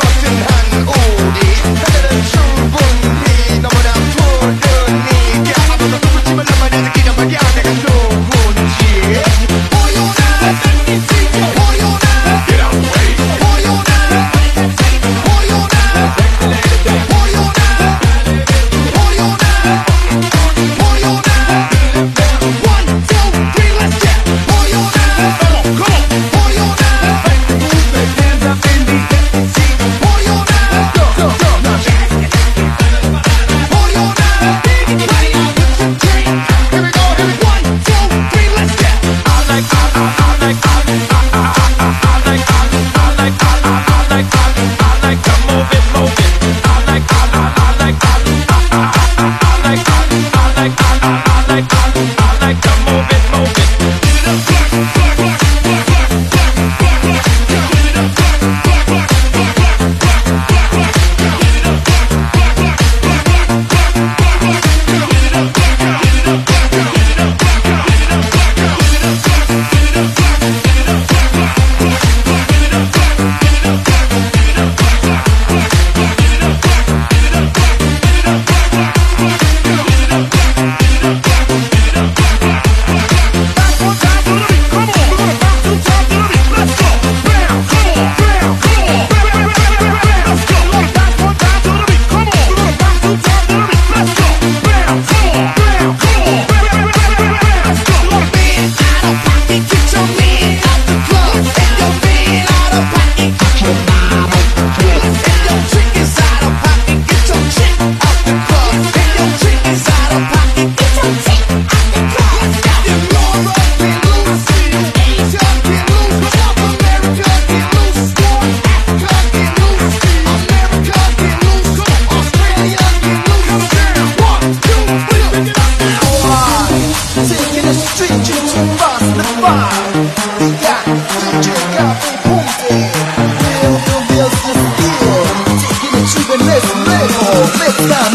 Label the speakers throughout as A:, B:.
A: Crossing hand.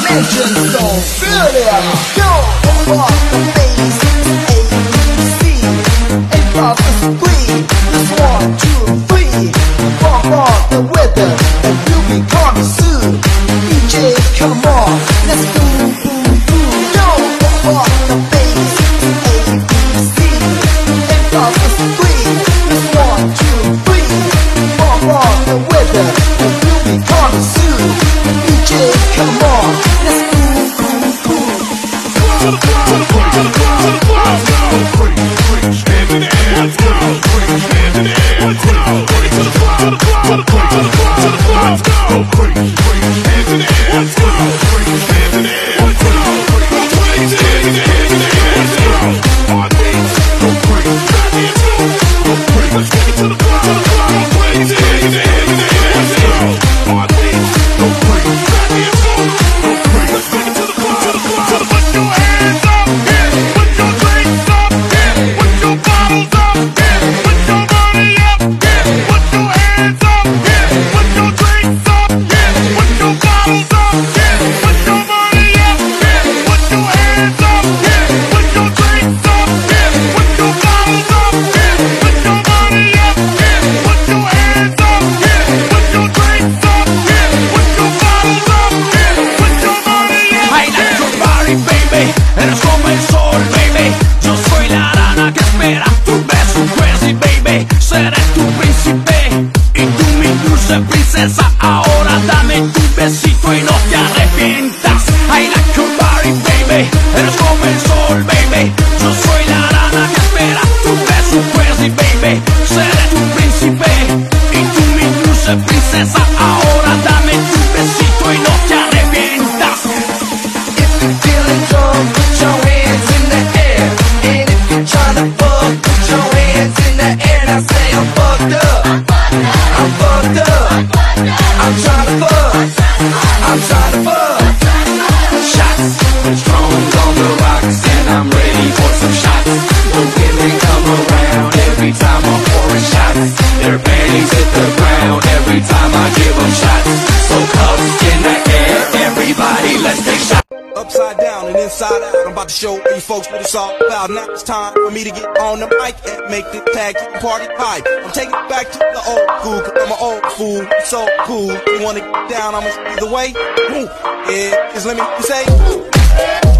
A: Next dimension, so feel
B: y tú mi dulce princesa. Ahora dame tu besito y no te arrepientas. I like your body, baby. Eres como el sol, baby. Yo soy la rana que espera tu beso, crazy, baby. Seré tu príncipe y tú mi dulce princesa. Ahora
C: about to show you folks what it's all about. Now it's time for me to get on the mic and make the tag team party hype. I'm taking it back to the old school, cause I'm an old fool. I'm so cool. You wanna get down, I'ma see the way. Yeah, is let me say.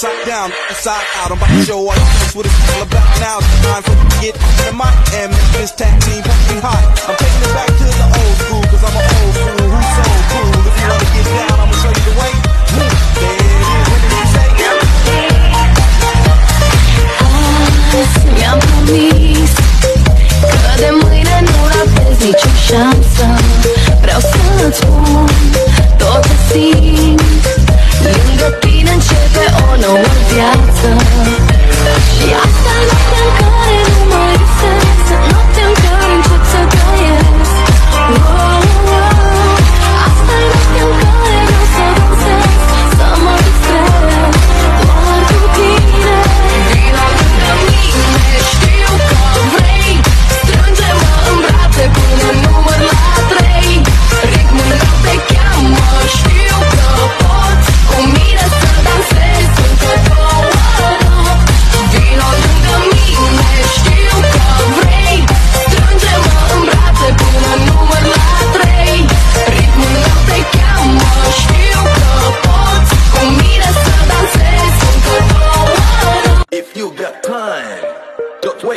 C: Upside down, inside out. I'm about to show all you what it's all about. Now it's time for to get on the this tag team fucking hot. I'm taking it back to the old school, cause I'm an old fool who's so cool. If you wanna get down, I'ma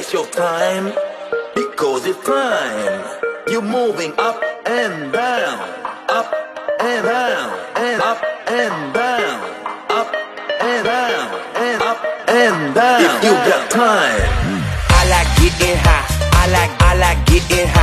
D: waste your time because it's time. You're moving up and down, up and down, and up and down, up and down, and up and down. If you got time.
E: I like getting high. I like, I like getting high.